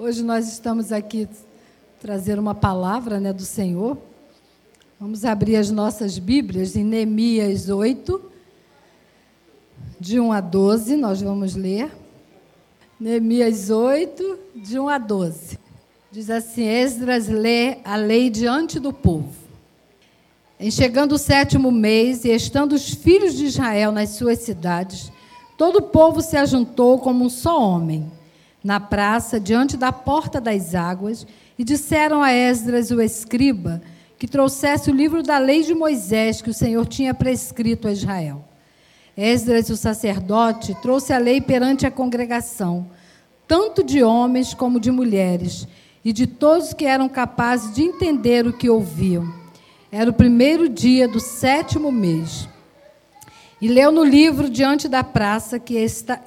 Hoje nós estamos aqui trazer uma palavra né, do Senhor. Vamos abrir as nossas Bíblias em Neemias 8, de 1 a 12, nós vamos ler. Neemias 8, de 1 a 12. Diz assim: Esdras lê a lei diante do povo. Em chegando o sétimo mês, e estando os filhos de Israel nas suas cidades, todo o povo se ajuntou como um só homem na praça, diante da porta das águas, e disseram a Esdras, o escriba, que trouxesse o livro da lei de Moisés que o Senhor tinha prescrito a Israel. Esdras, o sacerdote, trouxe a lei perante a congregação, tanto de homens como de mulheres, e de todos que eram capazes de entender o que ouviam. Era o primeiro dia do sétimo mês. E leu no livro diante da praça que está,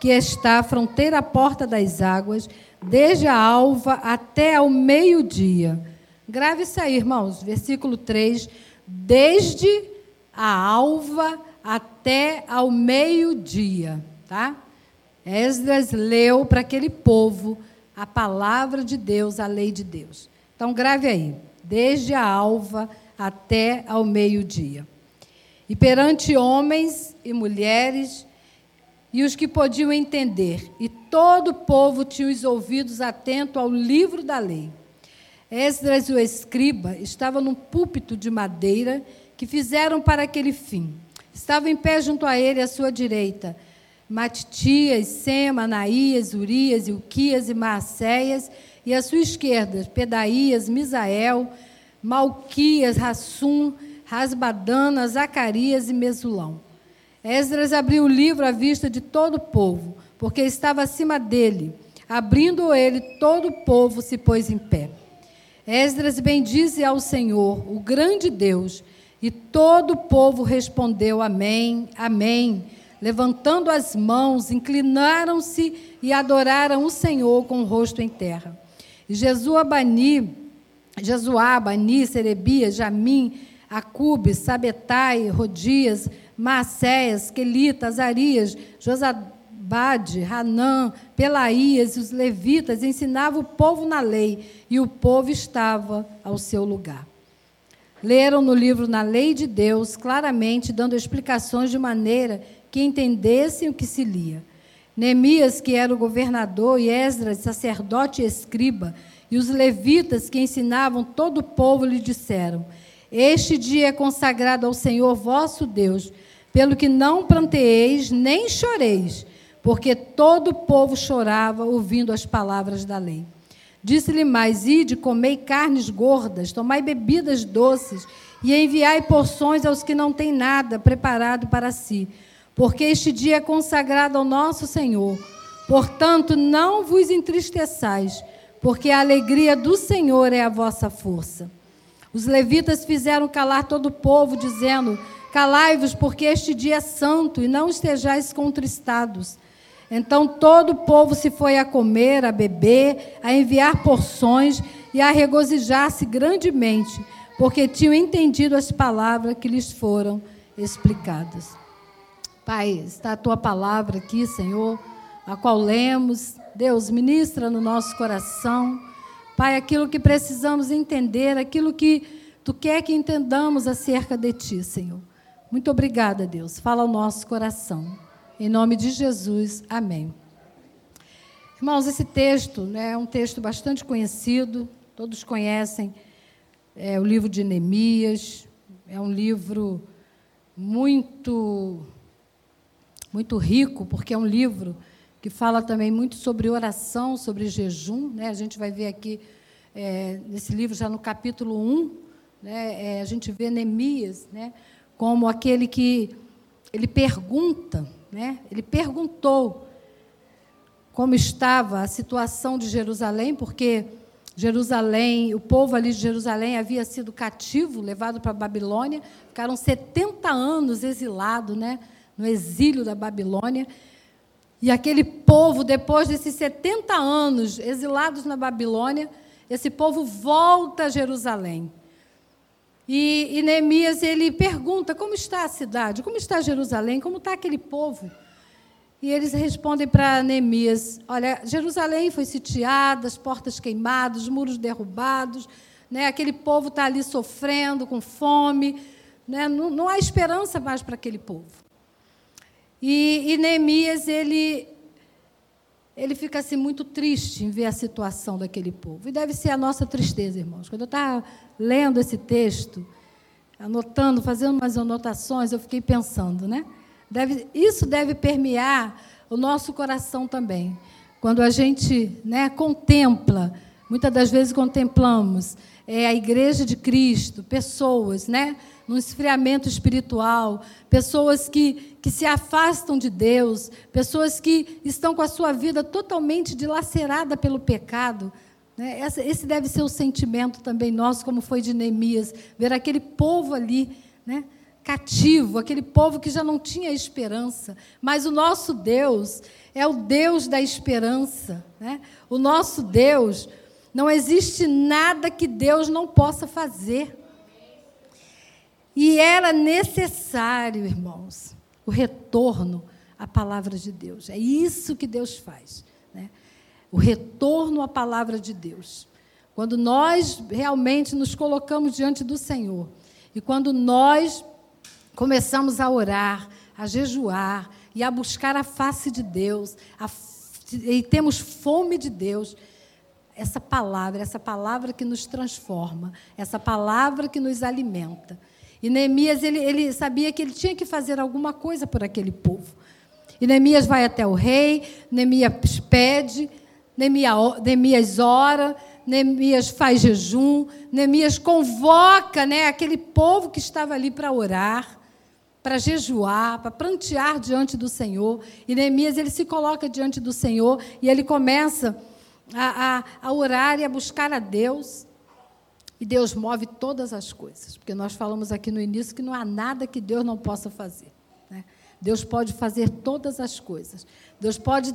que está à fronteira à porta das águas, desde a alva até ao meio-dia. Grave isso aí, irmãos, versículo 3. Desde a alva até ao meio-dia, tá? Esdras leu para aquele povo a palavra de Deus, a lei de Deus. Então, grave aí, desde a alva até ao meio-dia. E perante homens e mulheres, e os que podiam entender, e todo o povo tinha os ouvidos atentos ao livro da lei. Esdras, o escriba, estava num púlpito de madeira que fizeram para aquele fim. Estava em pé junto a ele, à sua direita, Matitias, Sema, Anaías, Urias, Ilquias e Maacéias, e à sua esquerda, Pedaías, Misael, Malquias, Rassum, Rasbadana, Zacarias e Mesulão. Esdras abriu o livro à vista de todo o povo, porque estava acima dele. Abrindo ele, todo o povo se pôs em pé. Esdras bendize ao Senhor, o grande Deus, e todo o povo respondeu: Amém, Amém. Levantando as mãos, inclinaram-se e adoraram o Senhor com o rosto em terra. E Jesuabani, Jesuá, Bani, Serebias, Jamim, Acube, Sabetai, Rodias, Macéias, Quelita, Azarias, Josabade, Hanã, Pelaías e os levitas ensinavam o povo na lei, e o povo estava ao seu lugar. Leram no livro Na Lei de Deus, claramente dando explicações de maneira que entendessem o que se lia. Neemias, que era o governador, e Esdras, sacerdote e escriba, e os levitas que ensinavam todo o povo lhe disseram: Este dia é consagrado ao Senhor vosso Deus pelo que não planteeis nem choreis, porque todo o povo chorava ouvindo as palavras da lei. Disse-lhe mais: Ide, comei carnes gordas, tomai bebidas doces, e enviai porções aos que não têm nada preparado para si, porque este dia é consagrado ao nosso Senhor. Portanto, não vos entristeçais, porque a alegria do Senhor é a vossa força. Os levitas fizeram calar todo o povo, dizendo: Calai-vos, porque este dia é santo, e não estejais contristados. Então todo o povo se foi a comer, a beber, a enviar porções e a regozijar-se grandemente, porque tinham entendido as palavras que lhes foram explicadas. Pai, está a tua palavra aqui, Senhor, a qual lemos. Deus, ministra no nosso coração. Pai, aquilo que precisamos entender, aquilo que tu quer que entendamos acerca de ti, Senhor. Muito obrigada, Deus. Fala ao nosso coração. Em nome de Jesus, amém. Irmãos, esse texto né, é um texto bastante conhecido, todos conhecem é, o livro de Neemias, é um livro muito, muito rico, porque é um livro que fala também muito sobre oração, sobre jejum. Né? A gente vai ver aqui, é, nesse livro, já no capítulo 1, né, é, a gente vê Neemias, né, como aquele que ele pergunta, né? Ele perguntou como estava a situação de Jerusalém, porque Jerusalém, o povo ali de Jerusalém havia sido cativo, levado para a Babilônia, ficaram 70 anos exilados, né, no exílio da Babilônia. E aquele povo, depois desses 70 anos exilados na Babilônia, esse povo volta a Jerusalém. E, e Neemias ele pergunta como está a cidade, como está Jerusalém, como está aquele povo. E eles respondem para Neemias: Olha, Jerusalém foi sitiada, as portas queimadas, os muros derrubados, né? aquele povo está ali sofrendo, com fome, né? não, não há esperança mais para aquele povo. E, e Neemias, ele, ele fica assim muito triste em ver a situação daquele povo. E deve ser a nossa tristeza, irmãos. Quando eu estava lendo esse texto, anotando, fazendo umas anotações, eu fiquei pensando, né? Deve, isso deve permear o nosso coração também. Quando a gente né, contempla, muitas das vezes contemplamos é, a igreja de Cristo, pessoas, né? No esfriamento espiritual, pessoas que, que se afastam de Deus, pessoas que estão com a sua vida totalmente dilacerada pelo pecado. Né? Esse deve ser o sentimento também nosso, como foi de Neemias, ver aquele povo ali, né? cativo, aquele povo que já não tinha esperança. Mas o nosso Deus é o Deus da esperança. Né? O nosso Deus, não existe nada que Deus não possa fazer. E era necessário, irmãos, o retorno à palavra de Deus. É isso que Deus faz. Né? O retorno à palavra de Deus. Quando nós realmente nos colocamos diante do Senhor e quando nós começamos a orar, a jejuar e a buscar a face de Deus, a, e temos fome de Deus, essa palavra, essa palavra que nos transforma, essa palavra que nos alimenta. E Neemias, ele, ele sabia que ele tinha que fazer alguma coisa por aquele povo. E Neemias vai até o rei, Neemias pede, Neemias ora, Neemias faz jejum, Neemias convoca né, aquele povo que estava ali para orar para jejuar, para prantear diante do Senhor. E Neemias ele se coloca diante do Senhor e ele começa a, a, a orar e a buscar a Deus. E Deus move todas as coisas, porque nós falamos aqui no início que não há nada que Deus não possa fazer. Né? Deus pode fazer todas as coisas. Deus pode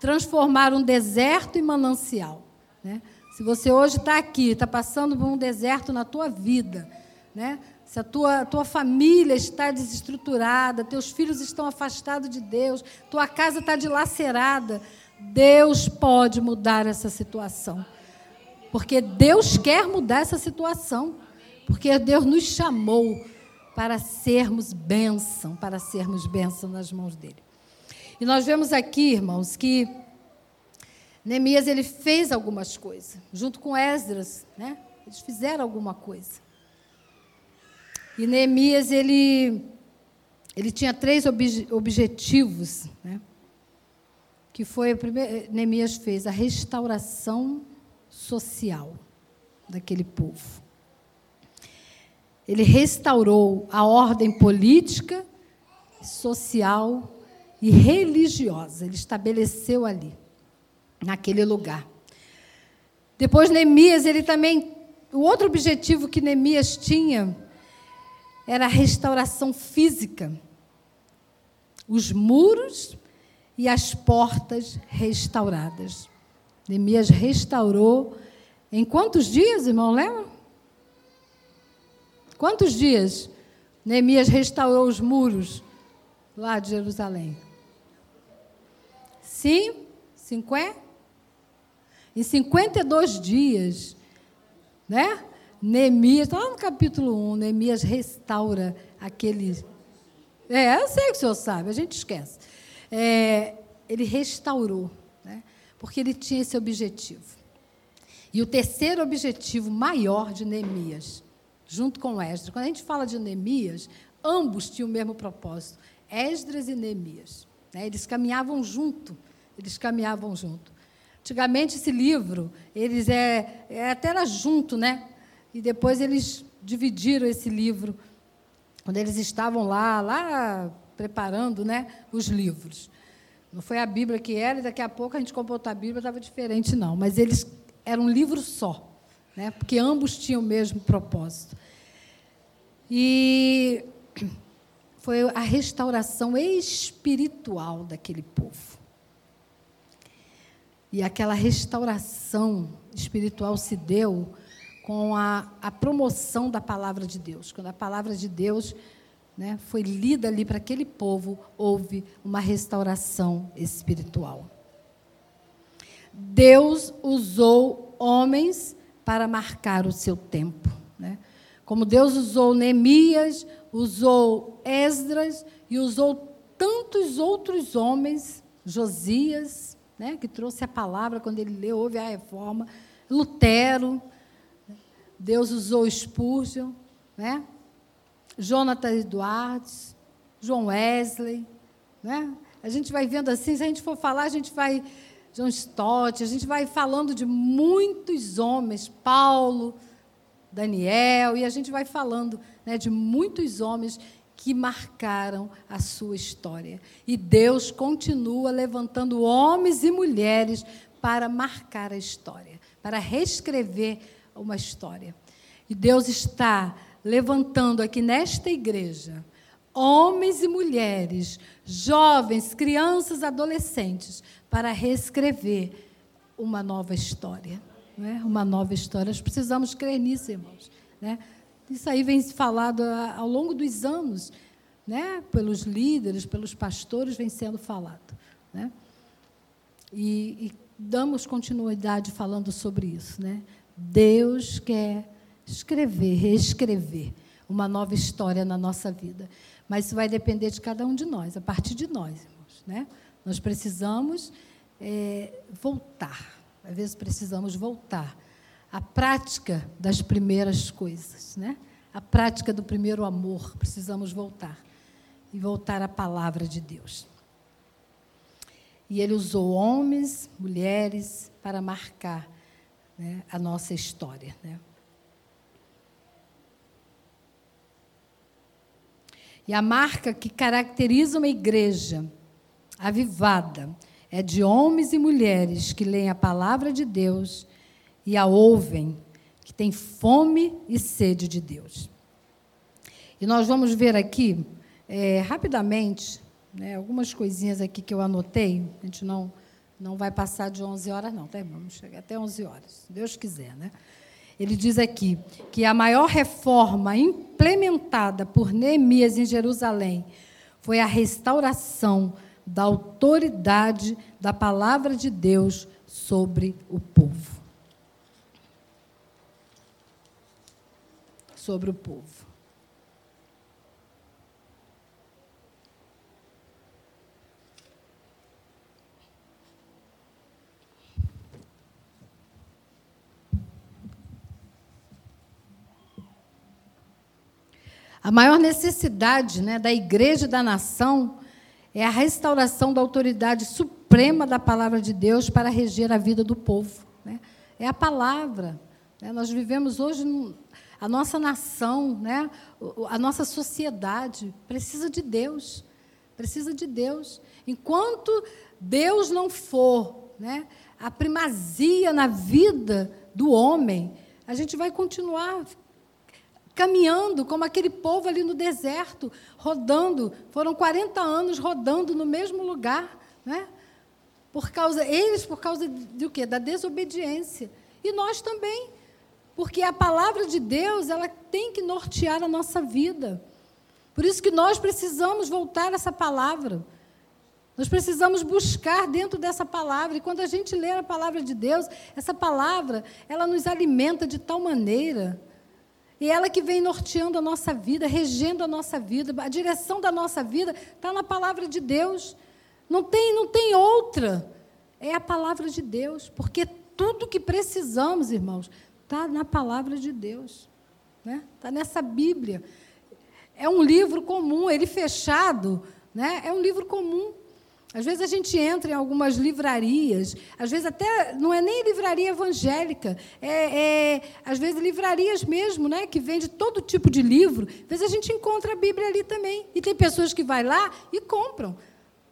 transformar um deserto em manancial. Né? Se você hoje está aqui, está passando por um deserto na tua vida, né? se a tua, tua família está desestruturada, teus filhos estão afastados de Deus, tua casa está dilacerada, Deus pode mudar essa situação. Porque Deus quer mudar essa situação. Porque Deus nos chamou para sermos bênção, para sermos bênção nas mãos dele. E nós vemos aqui, irmãos, que Neemias ele fez algumas coisas, junto com Esdras, né? Eles fizeram alguma coisa. E Neemias, ele, ele tinha três obje, objetivos, né? que foi, a primeira, Neemias fez a restauração social daquele povo. Ele restaurou a ordem política, social e religiosa. Ele estabeleceu ali, naquele lugar. Depois, Neemias, ele também. O outro objetivo que Neemias tinha era a restauração física. Os muros e as portas restauradas. Neemias restaurou em quantos dias, irmão? Lembra? Quantos dias Neemias restaurou os muros lá de Jerusalém? Sim? Cinquenta? Em 52 dias, né? Neemias, está lá no capítulo 1, Neemias restaura aquele. É, eu sei que o senhor sabe, a gente esquece. É, ele restaurou? Porque ele tinha esse objetivo. E o terceiro objetivo maior de Neemias, junto com Esdras, quando a gente fala de Neemias, ambos tinham o mesmo propósito, Esdras e Neemias. Né? Eles caminhavam junto, eles caminhavam junto. Antigamente esse livro, eles é, é até era junto, né? E depois eles dividiram esse livro, quando eles estavam lá, lá preparando né, os livros. Não foi a Bíblia que era, e daqui a pouco a gente comprou outra Bíblia, estava diferente, não. Mas eles eram um livro só, né, porque ambos tinham o mesmo propósito. E foi a restauração espiritual daquele povo. E aquela restauração espiritual se deu com a, a promoção da palavra de Deus. Quando a palavra de Deus né, foi lida ali para aquele povo, houve uma restauração espiritual. Deus usou homens para marcar o seu tempo. Né? Como Deus usou Neemias, usou Esdras e usou tantos outros homens, Josias, né, que trouxe a palavra quando ele leu, houve a reforma, Lutero, Deus usou Spurgeon, né? Jonathan Edwards, João Wesley, né? A gente vai vendo assim, se a gente for falar, a gente vai John Stott, a gente vai falando de muitos homens, Paulo, Daniel, e a gente vai falando né, de muitos homens que marcaram a sua história. E Deus continua levantando homens e mulheres para marcar a história, para reescrever uma história. E Deus está levantando aqui nesta igreja homens e mulheres, jovens, crianças, adolescentes, para reescrever uma nova história. Né? Uma nova história. Nós precisamos crer nisso, irmãos. Né? Isso aí vem falado ao longo dos anos, né? pelos líderes, pelos pastores, vem sendo falado. Né? E, e damos continuidade falando sobre isso. Né? Deus quer escrever, reescrever uma nova história na nossa vida. Mas isso vai depender de cada um de nós, a partir de nós, irmãos. Né? Nós precisamos é, voltar. Às vezes precisamos voltar à prática das primeiras coisas, né? A prática do primeiro amor. Precisamos voltar e voltar à palavra de Deus. E ele usou homens, mulheres para marcar né, a nossa história. Né? E a marca que caracteriza uma igreja avivada é de homens e mulheres que leem a palavra de Deus e a ouvem, que têm fome e sede de Deus. E nós vamos ver aqui, é, rapidamente, né, algumas coisinhas aqui que eu anotei. A gente não, não vai passar de 11 horas, não, tá, Vamos chegar até 11 horas, se Deus quiser, né? Ele diz aqui que a maior reforma implementada por Neemias em Jerusalém foi a restauração da autoridade da palavra de Deus sobre o povo. Sobre o povo. A maior necessidade né, da igreja e da nação é a restauração da autoridade suprema da palavra de Deus para reger a vida do povo. Né? É a palavra. Né? Nós vivemos hoje, a nossa nação, né? a nossa sociedade precisa de Deus. Precisa de Deus. Enquanto Deus não for né, a primazia na vida do homem, a gente vai continuar caminhando como aquele povo ali no deserto, rodando. Foram 40 anos rodando no mesmo lugar, né? Por causa eles por causa do quê? Da desobediência. E nós também. Porque a palavra de Deus, ela tem que nortear a nossa vida. Por isso que nós precisamos voltar essa palavra. Nós precisamos buscar dentro dessa palavra. E quando a gente lê a palavra de Deus, essa palavra, ela nos alimenta de tal maneira e ela que vem norteando a nossa vida, regendo a nossa vida, a direção da nossa vida está na palavra de Deus. Não tem, não tem outra. É a palavra de Deus, porque tudo que precisamos, irmãos, está na palavra de Deus. Né? Está nessa Bíblia. É um livro comum, ele fechado, né? é um livro comum. Às vezes a gente entra em algumas livrarias, às vezes até não é nem livraria evangélica, é, é às vezes livrarias mesmo, né, que vende todo tipo de livro. Às vezes a gente encontra a Bíblia ali também. E tem pessoas que vai lá e compram.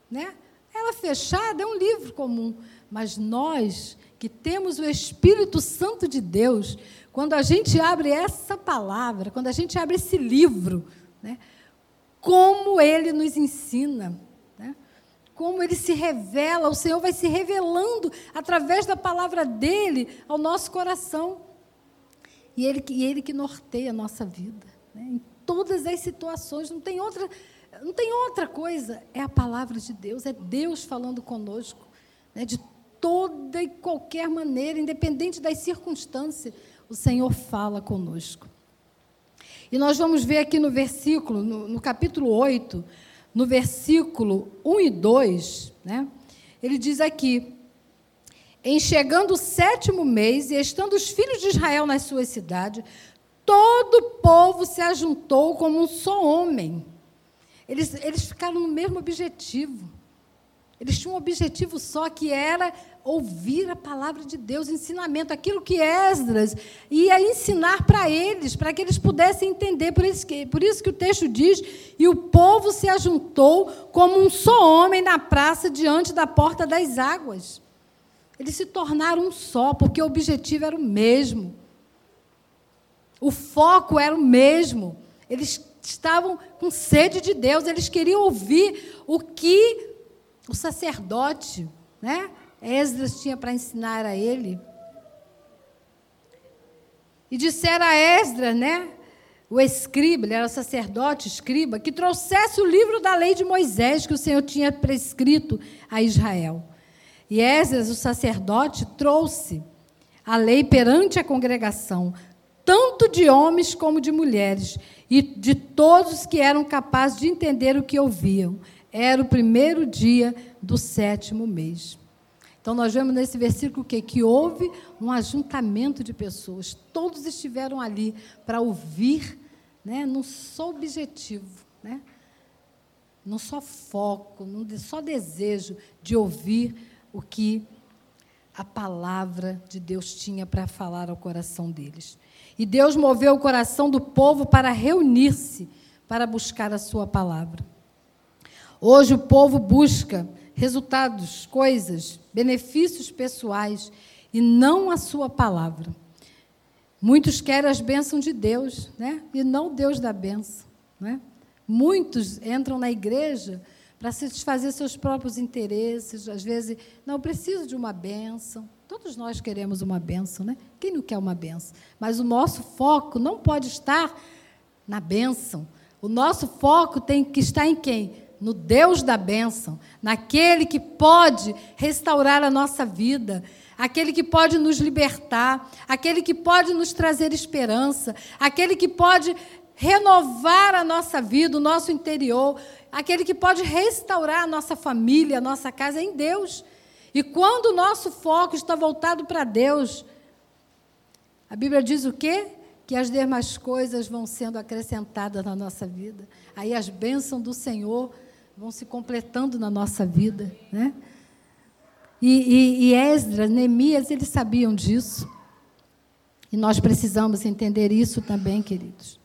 Né? Ela fechada é um livro comum. Mas nós que temos o Espírito Santo de Deus, quando a gente abre essa palavra, quando a gente abre esse livro, né, como ele nos ensina como ele se revela, o Senhor vai se revelando através da palavra dele ao nosso coração. E ele, e ele que norteia a nossa vida, né? em todas as situações, não tem outra, não tem outra coisa. É a palavra de Deus, é Deus falando conosco, né, de toda e qualquer maneira, independente das circunstâncias, o Senhor fala conosco. E nós vamos ver aqui no versículo, no, no capítulo 8, no versículo 1 e 2, né, ele diz aqui: Em chegando o sétimo mês, e estando os filhos de Israel nas suas cidades, todo o povo se ajuntou como um só homem. Eles, eles ficaram no mesmo objetivo. Eles tinham um objetivo só, que era ouvir a palavra de Deus, ensinamento, aquilo que Esdras ia ensinar para eles, para que eles pudessem entender. Por isso, que, por isso que o texto diz: e o povo se ajuntou como um só homem na praça diante da porta das águas. Eles se tornaram um só, porque o objetivo era o mesmo. O foco era o mesmo. Eles estavam com sede de Deus, eles queriam ouvir o que o sacerdote, né? Esdras tinha para ensinar a ele. E disseram a Esdras, né? O escriba, ele era sacerdote, escriba, que trouxesse o livro da lei de Moisés que o Senhor tinha prescrito a Israel. E Esdras, o sacerdote, trouxe a lei perante a congregação, tanto de homens como de mulheres, e de todos que eram capazes de entender o que ouviam. Era o primeiro dia do sétimo mês. Então, nós vemos nesse versículo que, que houve um ajuntamento de pessoas. Todos estiveram ali para ouvir, né, num só objetivo, né, num só foco, num só desejo de ouvir o que a palavra de Deus tinha para falar ao coração deles. E Deus moveu o coração do povo para reunir-se, para buscar a sua palavra. Hoje o povo busca resultados, coisas, benefícios pessoais e não a sua palavra. Muitos querem as bênçãos de Deus, né? E não Deus da bênção, né? Muitos entram na igreja para satisfazer seus próprios interesses, às vezes, não preciso de uma bênção. Todos nós queremos uma bênção, né? Quem não quer uma bênção? Mas o nosso foco não pode estar na bênção. O nosso foco tem que estar em quem? No Deus da bênção, naquele que pode restaurar a nossa vida, aquele que pode nos libertar, aquele que pode nos trazer esperança, aquele que pode renovar a nossa vida, o nosso interior, aquele que pode restaurar a nossa família, a nossa casa em Deus. E quando o nosso foco está voltado para Deus, a Bíblia diz o quê? Que as demais coisas vão sendo acrescentadas na nossa vida. Aí as bênçãos do Senhor vão se completando na nossa vida. Né? E, e, e Esdras, Neemias, eles sabiam disso. E nós precisamos entender isso também, queridos.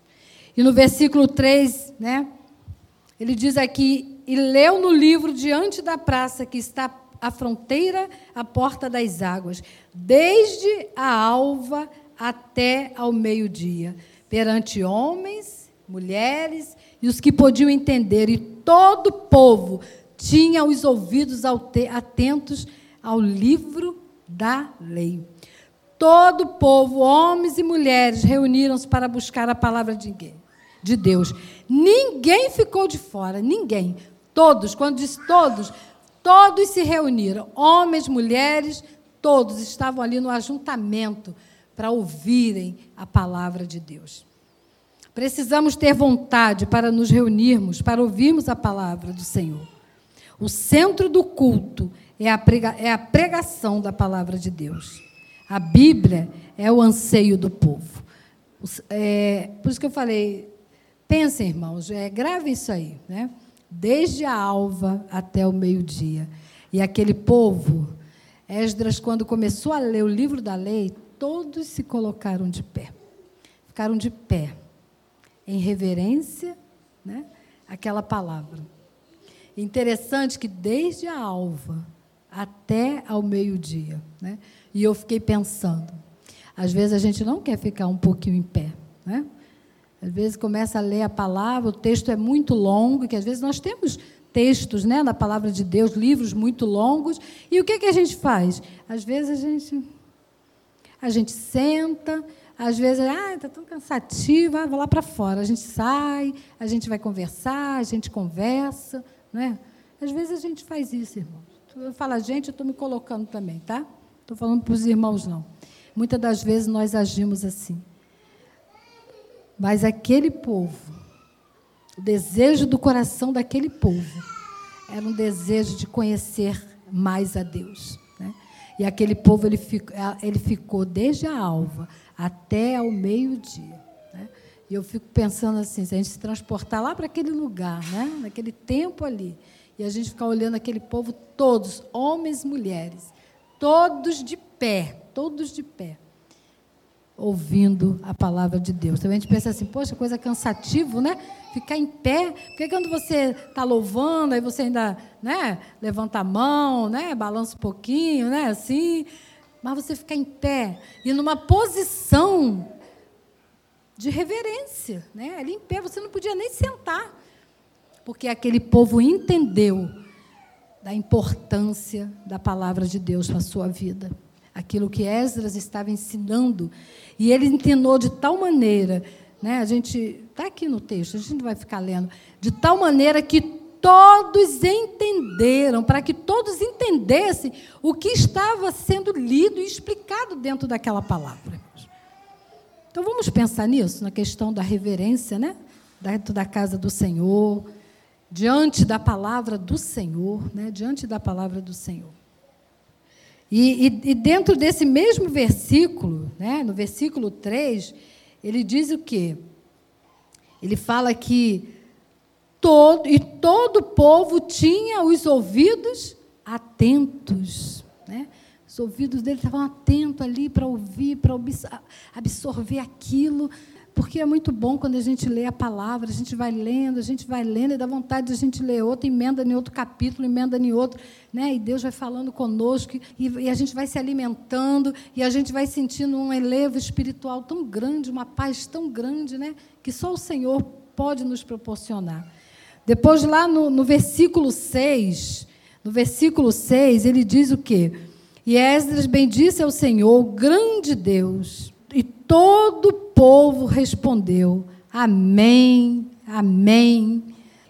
E no versículo 3, né, ele diz aqui: E leu no livro diante da praça que está à fronteira, à porta das águas, desde a alva até ao meio-dia, perante homens, mulheres e os que podiam entender, e todo o povo tinha os ouvidos atentos ao livro da lei. Todo o povo, homens e mulheres, reuniram-se para buscar a palavra de, de Deus. Ninguém ficou de fora, ninguém. Todos, quando diz todos, todos se reuniram. Homens, mulheres, todos estavam ali no ajuntamento para ouvirem a palavra de Deus. Precisamos ter vontade para nos reunirmos, para ouvirmos a palavra do Senhor. O centro do culto é a, prega, é a pregação da palavra de Deus. A Bíblia é o anseio do povo. É, por isso que eu falei, pensem, irmãos, é, grave isso aí, né? Desde a alva até o meio-dia. E aquele povo, Esdras, quando começou a ler o livro da lei, todos se colocaram de pé. Ficaram de pé em reverência né, aquela palavra. Interessante que desde a alva até ao meio-dia, né, e eu fiquei pensando, às vezes a gente não quer ficar um pouquinho em pé, né? Às vezes começa a ler a palavra, o texto é muito longo, que às vezes nós temos textos, né, na palavra de Deus, livros muito longos, e o que que a gente faz? Às vezes a gente a gente senta, às vezes, ah, está tão cansativo, ah, vou lá para fora. A gente sai, a gente vai conversar, a gente conversa. Né? Às vezes a gente faz isso, irmãos. Eu falo gente, eu estou me colocando também, tá? Estou falando para os irmãos, não. Muitas das vezes nós agimos assim. Mas aquele povo, o desejo do coração daquele povo, era um desejo de conhecer mais a Deus. E aquele povo ele ficou, ele ficou desde a alva até ao meio-dia. Né? E eu fico pensando assim, se a gente se transportar lá para aquele lugar, né? naquele tempo ali, e a gente ficar olhando aquele povo, todos, homens, mulheres, todos de pé, todos de pé, ouvindo a palavra de Deus. Então a gente pensa assim, poxa, coisa cansativo, né? Ficar em pé, porque quando você está louvando, aí você ainda né, levanta a mão, né, balança um pouquinho, né, assim, mas você ficar em pé e numa posição de reverência, né? Ali em pé, você não podia nem sentar, porque aquele povo entendeu da importância da palavra de Deus na sua vida. Aquilo que Esdras estava ensinando, e ele ensinou de tal maneira, né? A gente está aqui no texto, a gente não vai ficar lendo, de tal maneira que todos entenderam, para que todos entendessem o que estava sendo lido e explicado dentro daquela palavra. Então vamos pensar nisso, na questão da reverência, né? Dentro da casa do Senhor, diante da palavra do Senhor, né? Diante da palavra do Senhor. E, e, e dentro desse mesmo versículo, né? No versículo 3, ele diz o quê? Ele fala que todo, e todo o povo tinha os ouvidos atentos. Né? Os ouvidos dele estavam atentos ali para ouvir, para absorver aquilo. Porque é muito bom quando a gente lê a palavra, a gente vai lendo, a gente vai lendo, e dá vontade de a gente ler outro, emenda em outro capítulo, emenda em outro, né? e Deus vai falando conosco, e, e a gente vai se alimentando, e a gente vai sentindo um elevo espiritual tão grande, uma paz tão grande, né? que só o Senhor pode nos proporcionar. Depois, lá no, no versículo 6, no versículo 6, ele diz o quê? E Esdras bendisse ao Senhor, grande Deus, todo o povo respondeu: Amém, Amém.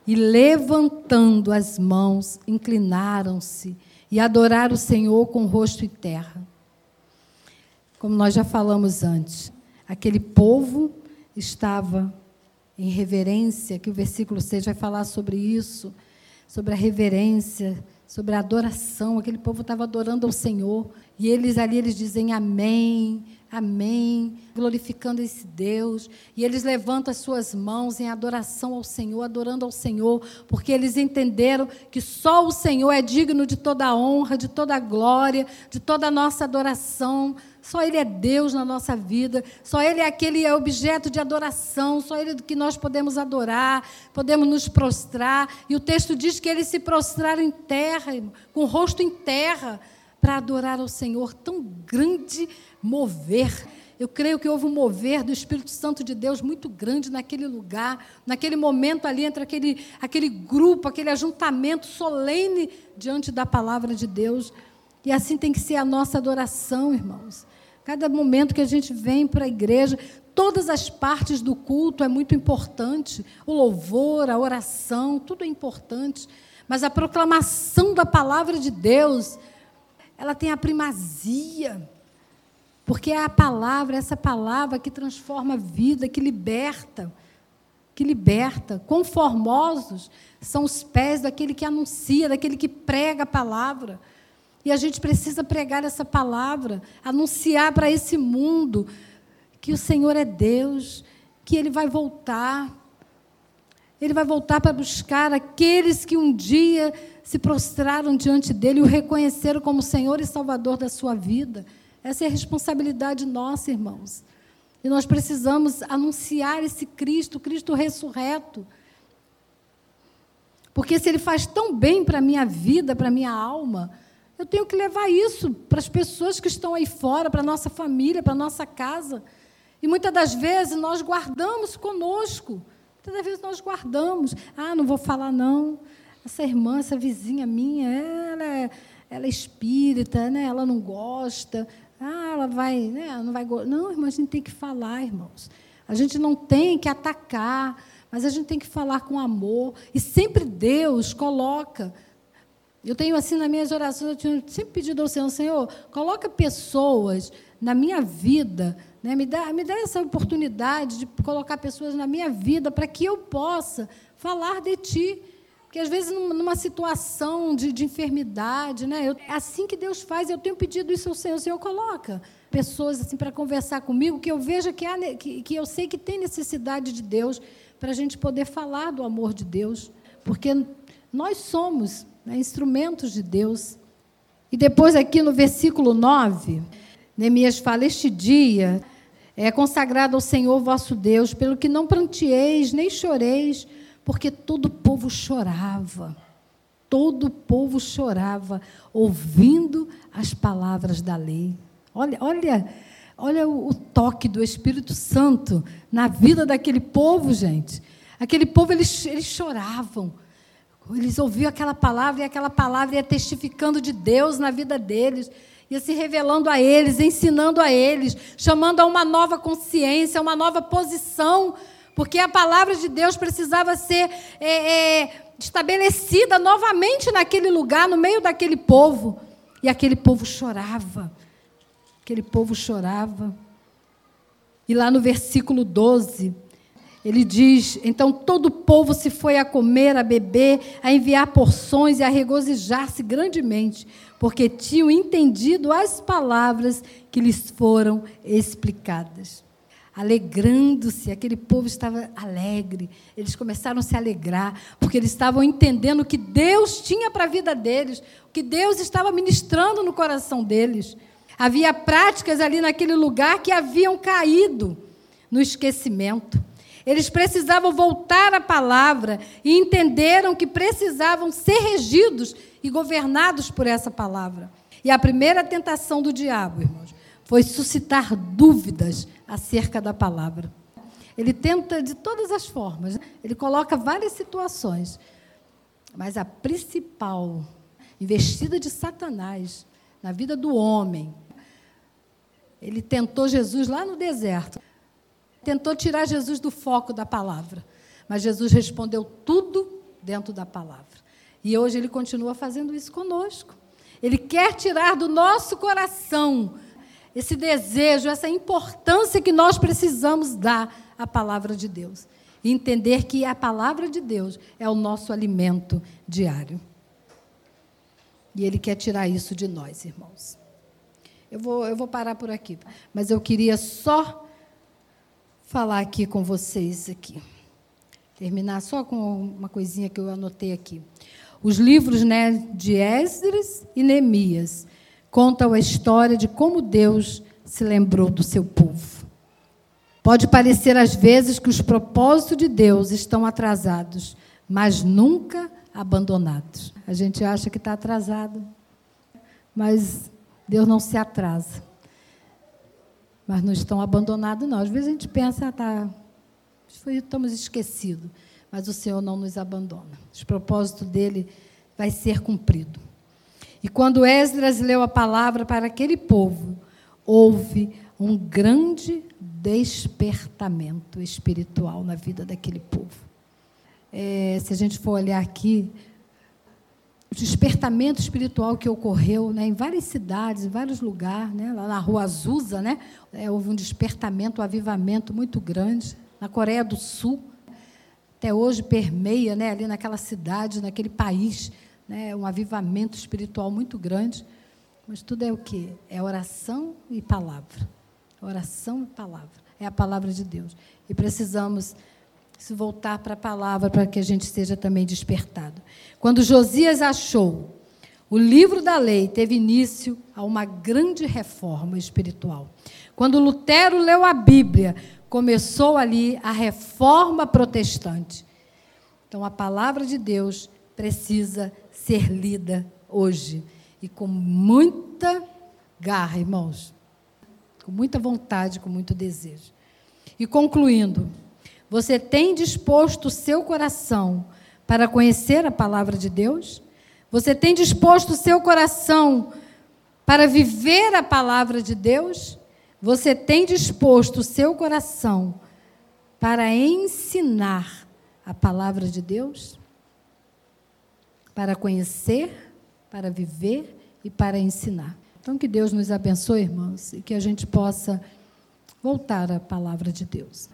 E levantando as mãos, inclinaram-se e adoraram o Senhor com rosto em terra. Como nós já falamos antes, aquele povo estava em reverência, que o versículo 6 vai falar sobre isso, sobre a reverência, sobre a adoração. Aquele povo estava adorando ao Senhor. E eles ali eles dizem amém, amém, glorificando esse Deus. E eles levantam as suas mãos em adoração ao Senhor, adorando ao Senhor, porque eles entenderam que só o Senhor é digno de toda a honra, de toda a glória, de toda a nossa adoração. Só Ele é Deus na nossa vida, só Ele é aquele objeto de adoração, só Ele que nós podemos adorar, podemos nos prostrar. E o texto diz que eles se prostraram em terra, com o rosto em terra, para adorar ao Senhor. Tão grande mover. Eu creio que houve um mover do Espírito Santo de Deus muito grande naquele lugar, naquele momento ali, entre aquele, aquele grupo, aquele ajuntamento solene diante da palavra de Deus. E assim tem que ser a nossa adoração, irmãos. Cada momento que a gente vem para a igreja, todas as partes do culto é muito importante. O louvor, a oração, tudo é importante. Mas a proclamação da palavra de Deus, ela tem a primazia. Porque é a palavra, essa palavra que transforma a vida, que liberta, que liberta. Conformosos são os pés daquele que anuncia, daquele que prega a palavra. E a gente precisa pregar essa palavra, anunciar para esse mundo que o Senhor é Deus, que Ele vai voltar. Ele vai voltar para buscar aqueles que um dia se prostraram diante dele e o reconheceram como Senhor e Salvador da sua vida. Essa é a responsabilidade nossa, irmãos. E nós precisamos anunciar esse Cristo, Cristo ressurreto. Porque se Ele faz tão bem para a minha vida, para a minha alma, eu tenho que levar isso para as pessoas que estão aí fora, para a nossa família, para a nossa casa. E muitas das vezes nós guardamos conosco. Muitas das vezes nós guardamos. Ah, não vou falar não. Essa irmã, essa vizinha minha, ela é, ela é espírita, né? ela não gosta. Ah, ela vai, né, não vai. Não, irmão, a gente tem que falar, irmãos. A gente não tem que atacar, mas a gente tem que falar com amor. E sempre Deus coloca. Eu tenho assim nas minhas orações, eu tenho sempre pedido ao Senhor, Senhor, coloca pessoas na minha vida, né, me, dá, me dá essa oportunidade de colocar pessoas na minha vida para que eu possa falar de Ti. Porque às vezes numa situação de, de enfermidade, né? Eu, é assim que Deus faz. Eu tenho pedido isso ao Senhor. O Senhor coloca pessoas assim para conversar comigo que eu veja que, há, que, que eu sei que tem necessidade de Deus para a gente poder falar do amor de Deus, porque nós somos né, instrumentos de Deus. E depois aqui no versículo 9, Neemias fala: Este dia é consagrado ao Senhor vosso Deus, pelo que não prantieis nem choreis porque todo o povo chorava. Todo o povo chorava, ouvindo as palavras da lei. Olha, olha, olha o, o toque do Espírito Santo na vida daquele povo, gente. Aquele povo, eles, eles choravam. Eles ouviam aquela palavra e aquela palavra ia testificando de Deus na vida deles, ia se revelando a eles, ensinando a eles, chamando a uma nova consciência, uma nova posição porque a palavra de Deus precisava ser é, é, estabelecida novamente naquele lugar, no meio daquele povo. E aquele povo chorava. Aquele povo chorava. E lá no versículo 12, ele diz: Então todo o povo se foi a comer, a beber, a enviar porções e a regozijar-se grandemente, porque tinham entendido as palavras que lhes foram explicadas alegrando-se, aquele povo estava alegre, eles começaram a se alegrar, porque eles estavam entendendo o que Deus tinha para a vida deles, o que Deus estava ministrando no coração deles. Havia práticas ali naquele lugar que haviam caído no esquecimento. Eles precisavam voltar à palavra e entenderam que precisavam ser regidos e governados por essa palavra. E a primeira tentação do diabo, irmãos, foi suscitar dúvidas acerca da palavra. Ele tenta de todas as formas, né? ele coloca várias situações, mas a principal investida de Satanás na vida do homem, ele tentou Jesus lá no deserto, tentou tirar Jesus do foco da palavra, mas Jesus respondeu tudo dentro da palavra. E hoje ele continua fazendo isso conosco. Ele quer tirar do nosso coração esse desejo, essa importância que nós precisamos dar à palavra de Deus. E entender que a palavra de Deus é o nosso alimento diário. E Ele quer tirar isso de nós, irmãos. Eu vou, eu vou parar por aqui, mas eu queria só falar aqui com vocês aqui. Terminar só com uma coisinha que eu anotei aqui. Os livros né, de Esdras e Neemias contam a história de como Deus se lembrou do seu povo. Pode parecer às vezes que os propósitos de Deus estão atrasados, mas nunca abandonados. A gente acha que está atrasado, mas Deus não se atrasa. Mas não estão abandonados, não. Às vezes a gente pensa, ah, tá, estamos esquecidos, mas o Senhor não nos abandona. Os propósitos dele vai ser cumprido. E quando Esdras leu a palavra para aquele povo, houve um grande despertamento espiritual na vida daquele povo. É, se a gente for olhar aqui, o despertamento espiritual que ocorreu né, em várias cidades, em vários lugares, né, lá na rua Azusa, né, é, houve um despertamento, um avivamento muito grande. Na Coreia do Sul, até hoje permeia né, ali naquela cidade, naquele país, né, um avivamento espiritual muito grande. Mas tudo é o quê? É oração e palavra. Oração e palavra. É a palavra de Deus. E precisamos se voltar para a palavra para que a gente seja também despertado. Quando Josias achou o livro da lei, teve início a uma grande reforma espiritual. Quando Lutero leu a Bíblia, começou ali a reforma protestante. Então a palavra de Deus precisa ser lida hoje. E com muita garra, irmãos. Com muita vontade, com muito desejo. E concluindo, você tem disposto o seu coração para conhecer a palavra de Deus? Você tem disposto o seu coração para viver a palavra de Deus? Você tem disposto o seu coração para ensinar a palavra de Deus? Para conhecer, para viver e para ensinar. Então, que Deus nos abençoe, irmãos, e que a gente possa voltar à palavra de Deus.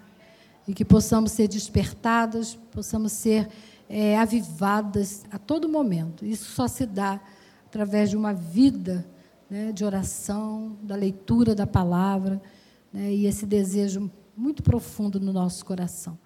E que possamos ser despertadas, possamos ser é, avivadas a todo momento. Isso só se dá através de uma vida né, de oração, da leitura da palavra, né, e esse desejo muito profundo no nosso coração.